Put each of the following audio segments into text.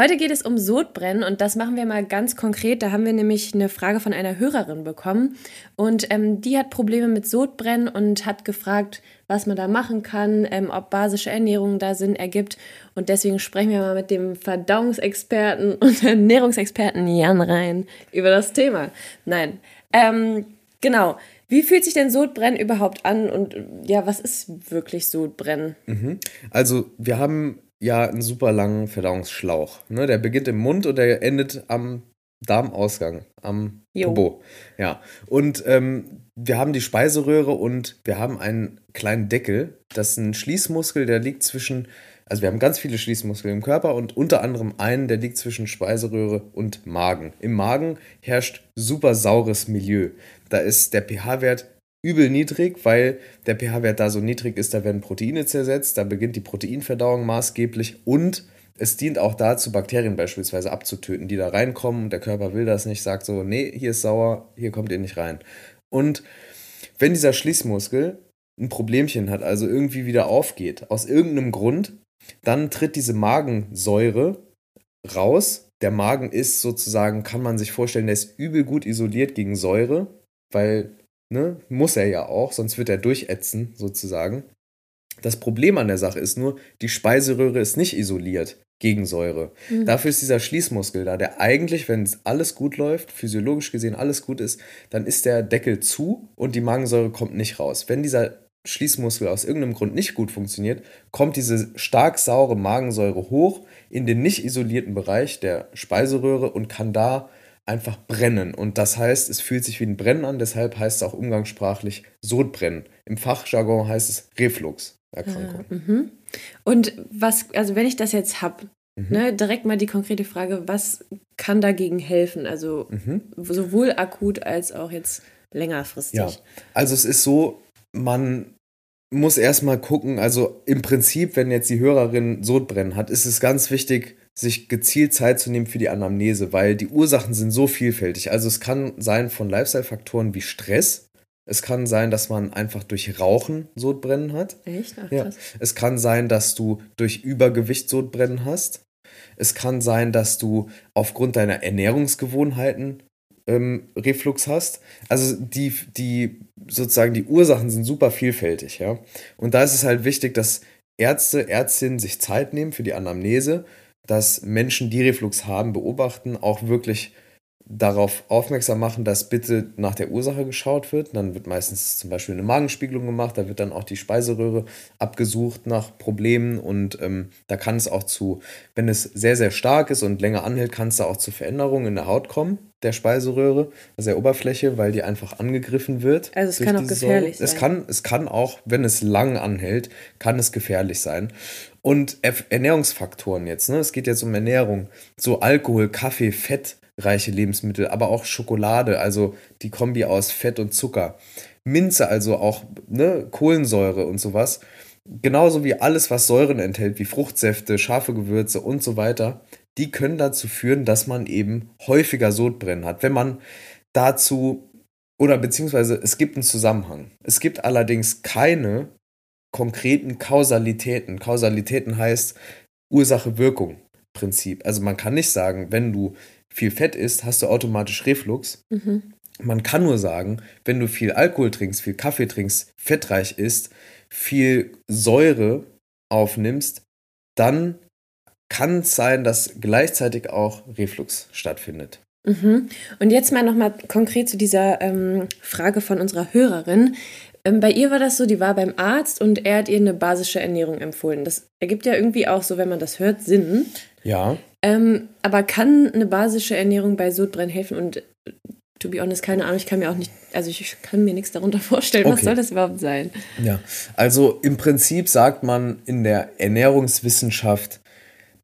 Heute geht es um Sodbrennen und das machen wir mal ganz konkret. Da haben wir nämlich eine Frage von einer Hörerin bekommen und ähm, die hat Probleme mit Sodbrennen und hat gefragt, was man da machen kann, ähm, ob basische Ernährung da Sinn ergibt. Und deswegen sprechen wir mal mit dem Verdauungsexperten und Ernährungsexperten Jan rein über das Thema. Nein, ähm, genau. Wie fühlt sich denn Sodbrennen überhaupt an und ja, was ist wirklich Sodbrennen? Mhm. Also wir haben ja einen super langen Verdauungsschlauch. Ne? Der beginnt im Mund und der endet am Darmausgang, am Popo. Ja. Und ähm, wir haben die Speiseröhre und wir haben einen kleinen Deckel. Das ist ein Schließmuskel, der liegt zwischen, also wir haben ganz viele Schließmuskeln im Körper und unter anderem einen, der liegt zwischen Speiseröhre und Magen. Im Magen herrscht super saures Milieu. Da ist der pH-Wert übel niedrig, weil der pH-Wert da so niedrig ist, da werden Proteine zersetzt, da beginnt die Proteinverdauung maßgeblich und es dient auch dazu, Bakterien beispielsweise abzutöten, die da reinkommen der Körper will das nicht, sagt so, nee, hier ist sauer, hier kommt ihr nicht rein. Und wenn dieser Schließmuskel ein Problemchen hat, also irgendwie wieder aufgeht, aus irgendeinem Grund, dann tritt diese Magensäure raus. Der Magen ist sozusagen, kann man sich vorstellen, der ist übel gut isoliert gegen Säure, weil Ne? Muss er ja auch, sonst wird er durchätzen, sozusagen. Das Problem an der Sache ist nur, die Speiseröhre ist nicht isoliert gegen Säure. Mhm. Dafür ist dieser Schließmuskel da, der eigentlich, wenn alles gut läuft, physiologisch gesehen alles gut ist, dann ist der Deckel zu und die Magensäure kommt nicht raus. Wenn dieser Schließmuskel aus irgendeinem Grund nicht gut funktioniert, kommt diese stark saure Magensäure hoch in den nicht isolierten Bereich der Speiseröhre und kann da einfach brennen. Und das heißt, es fühlt sich wie ein Brennen an, deshalb heißt es auch umgangssprachlich Sodbrennen. Im Fachjargon heißt es Refluxerkrankung. Ah, mhm. Und was, also wenn ich das jetzt habe, mhm. ne, direkt mal die konkrete Frage, was kann dagegen helfen? Also mhm. sowohl akut als auch jetzt längerfristig. Ja, also es ist so, man muss erstmal gucken, also im Prinzip, wenn jetzt die Hörerin Sodbrennen hat, ist es ganz wichtig, sich gezielt Zeit zu nehmen für die Anamnese, weil die Ursachen sind so vielfältig. Also es kann sein von Lifestyle-Faktoren wie Stress. Es kann sein, dass man einfach durch Rauchen Sodbrennen hat. Echt? Ach, ja. Es kann sein, dass du durch Übergewicht Sodbrennen hast. Es kann sein, dass du aufgrund deiner Ernährungsgewohnheiten ähm, Reflux hast. Also die, die sozusagen die Ursachen sind super vielfältig, ja. Und da ist es halt wichtig, dass Ärzte, Ärztinnen sich Zeit nehmen für die Anamnese dass Menschen, die Reflux haben, beobachten, auch wirklich darauf aufmerksam machen, dass bitte nach der Ursache geschaut wird. Dann wird meistens zum Beispiel eine Magenspiegelung gemacht, da wird dann auch die Speiseröhre abgesucht nach Problemen und ähm, da kann es auch zu, wenn es sehr, sehr stark ist und länger anhält, kann es da auch zu Veränderungen in der Haut kommen, der Speiseröhre, also der Oberfläche, weil die einfach angegriffen wird. Also es kann auch gefährlich Säure. sein. Es kann, es kann auch, wenn es lang anhält, kann es gefährlich sein. Und Ernährungsfaktoren jetzt, ne? Es geht jetzt um Ernährung. So Alkohol, Kaffee, fettreiche Lebensmittel, aber auch Schokolade, also die Kombi aus Fett und Zucker. Minze, also auch ne, Kohlensäure und sowas. Genauso wie alles, was Säuren enthält, wie Fruchtsäfte, scharfe Gewürze und so weiter, die können dazu führen, dass man eben häufiger Sodbrennen hat. Wenn man dazu oder beziehungsweise es gibt einen Zusammenhang. Es gibt allerdings keine konkreten Kausalitäten. Kausalitäten heißt Ursache-Wirkung-Prinzip. Also man kann nicht sagen, wenn du viel Fett isst, hast du automatisch Reflux. Mhm. Man kann nur sagen, wenn du viel Alkohol trinkst, viel Kaffee trinkst, fettreich isst, viel Säure aufnimmst, dann kann es sein, dass gleichzeitig auch Reflux stattfindet. Mhm. Und jetzt mal nochmal konkret zu dieser ähm, Frage von unserer Hörerin. Ähm, bei ihr war das so, die war beim Arzt und er hat ihr eine basische Ernährung empfohlen. Das ergibt ja irgendwie auch so, wenn man das hört, Sinn. Ja. Ähm, aber kann eine basische Ernährung bei Sodbrennen helfen? Und äh, to be honest, keine Ahnung, ich kann mir auch nicht, also ich kann mir nichts darunter vorstellen. Okay. Was soll das überhaupt sein? Ja, also im Prinzip sagt man in der Ernährungswissenschaft,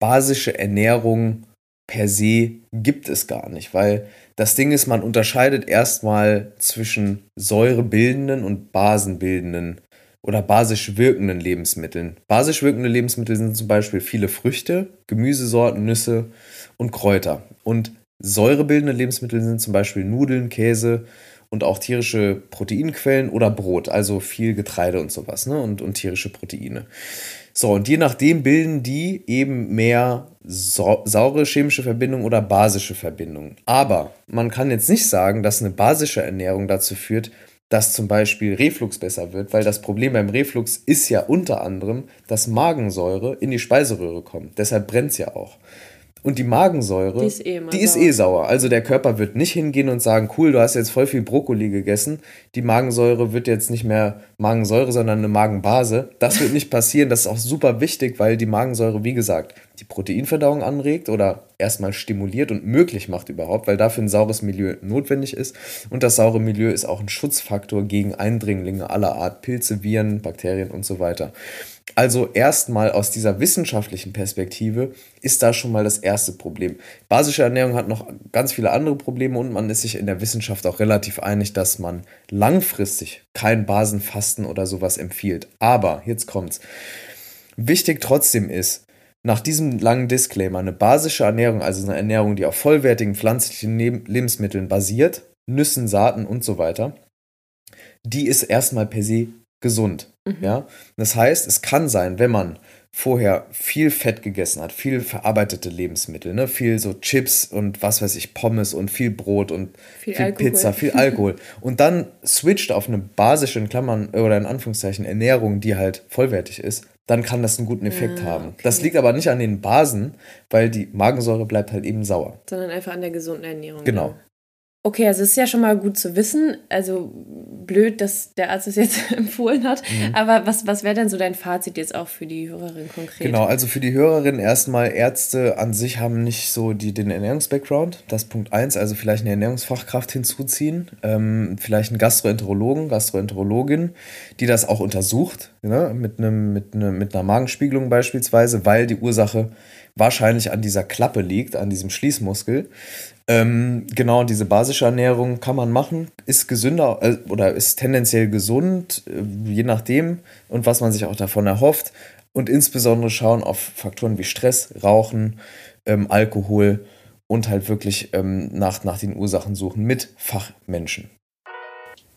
basische Ernährung per se gibt es gar nicht, weil Das Ding ist, man unterscheidet erstmal zwischen säurebildenden und basenbildenden oder basisch wirkenden Lebensmitteln. Basisch wirkende Lebensmittel sind zum Beispiel viele Früchte, Gemüsesorten, Nüsse und Kräuter. Und säurebildende Lebensmittel sind zum Beispiel Nudeln, Käse und auch tierische Proteinquellen oder Brot, also viel Getreide und sowas, ne? Und, und tierische Proteine. So, und je nachdem bilden die eben mehr saure chemische Verbindungen oder basische Verbindungen. Aber man kann jetzt nicht sagen, dass eine basische Ernährung dazu führt, dass zum Beispiel Reflux besser wird, weil das Problem beim Reflux ist ja unter anderem, dass Magensäure in die Speiseröhre kommt. Deshalb brennt es ja auch. Und die Magensäure, die ist, eh, die ist eh sauer. Also der Körper wird nicht hingehen und sagen, cool, du hast jetzt voll viel Brokkoli gegessen. Die Magensäure wird jetzt nicht mehr Magensäure, sondern eine Magenbase. Das wird nicht passieren. Das ist auch super wichtig, weil die Magensäure, wie gesagt, die Proteinverdauung anregt oder erstmal stimuliert und möglich macht überhaupt, weil dafür ein saures Milieu notwendig ist. Und das saure Milieu ist auch ein Schutzfaktor gegen Eindringlinge aller Art, Pilze, Viren, Bakterien und so weiter. Also erstmal aus dieser wissenschaftlichen Perspektive ist da schon mal das erste Problem. Basische Ernährung hat noch ganz viele andere Probleme und man ist sich in der Wissenschaft auch relativ einig, dass man langfristig kein Basenfasten oder sowas empfiehlt. Aber jetzt kommt's. Wichtig trotzdem ist, nach diesem langen Disclaimer, eine basische Ernährung, also eine Ernährung, die auf vollwertigen pflanzlichen Lebensmitteln basiert, Nüssen, Saaten und so weiter, die ist erstmal per se gesund. Mhm. Ja? Das heißt, es kann sein, wenn man vorher viel Fett gegessen hat, viel verarbeitete Lebensmittel, ne? viel so Chips und was weiß ich, Pommes und viel Brot und viel, viel Pizza, viel Alkohol und dann switcht auf eine basische, in Klammern oder in Anführungszeichen, Ernährung, die halt vollwertig ist, dann kann das einen guten Effekt ah, haben. Okay. Das liegt aber nicht an den Basen, weil die Magensäure bleibt halt eben sauer. Sondern einfach an der gesunden Ernährung. Genau. Ja. Okay, also es ist ja schon mal gut zu wissen. Also blöd, dass der Arzt es jetzt empfohlen hat. Mhm. Aber was, was wäre denn so dein Fazit jetzt auch für die Hörerin konkret? Genau, also für die Hörerin erstmal, Ärzte an sich haben nicht so die, den Ernährungsbackground. Das ist Punkt 1, also vielleicht eine Ernährungsfachkraft hinzuziehen. Ähm, vielleicht einen Gastroenterologen, Gastroenterologin, die das auch untersucht, ne? mit, einem, mit, eine, mit einer Magenspiegelung beispielsweise, weil die Ursache wahrscheinlich an dieser Klappe liegt, an diesem Schließmuskel. Ähm, genau, diese basische Ernährung kann man machen, ist gesünder äh, oder ist tendenziell gesund, äh, je nachdem und was man sich auch davon erhofft. Und insbesondere schauen auf Faktoren wie Stress, Rauchen, ähm, Alkohol und halt wirklich ähm, nach, nach den Ursachen suchen mit Fachmenschen.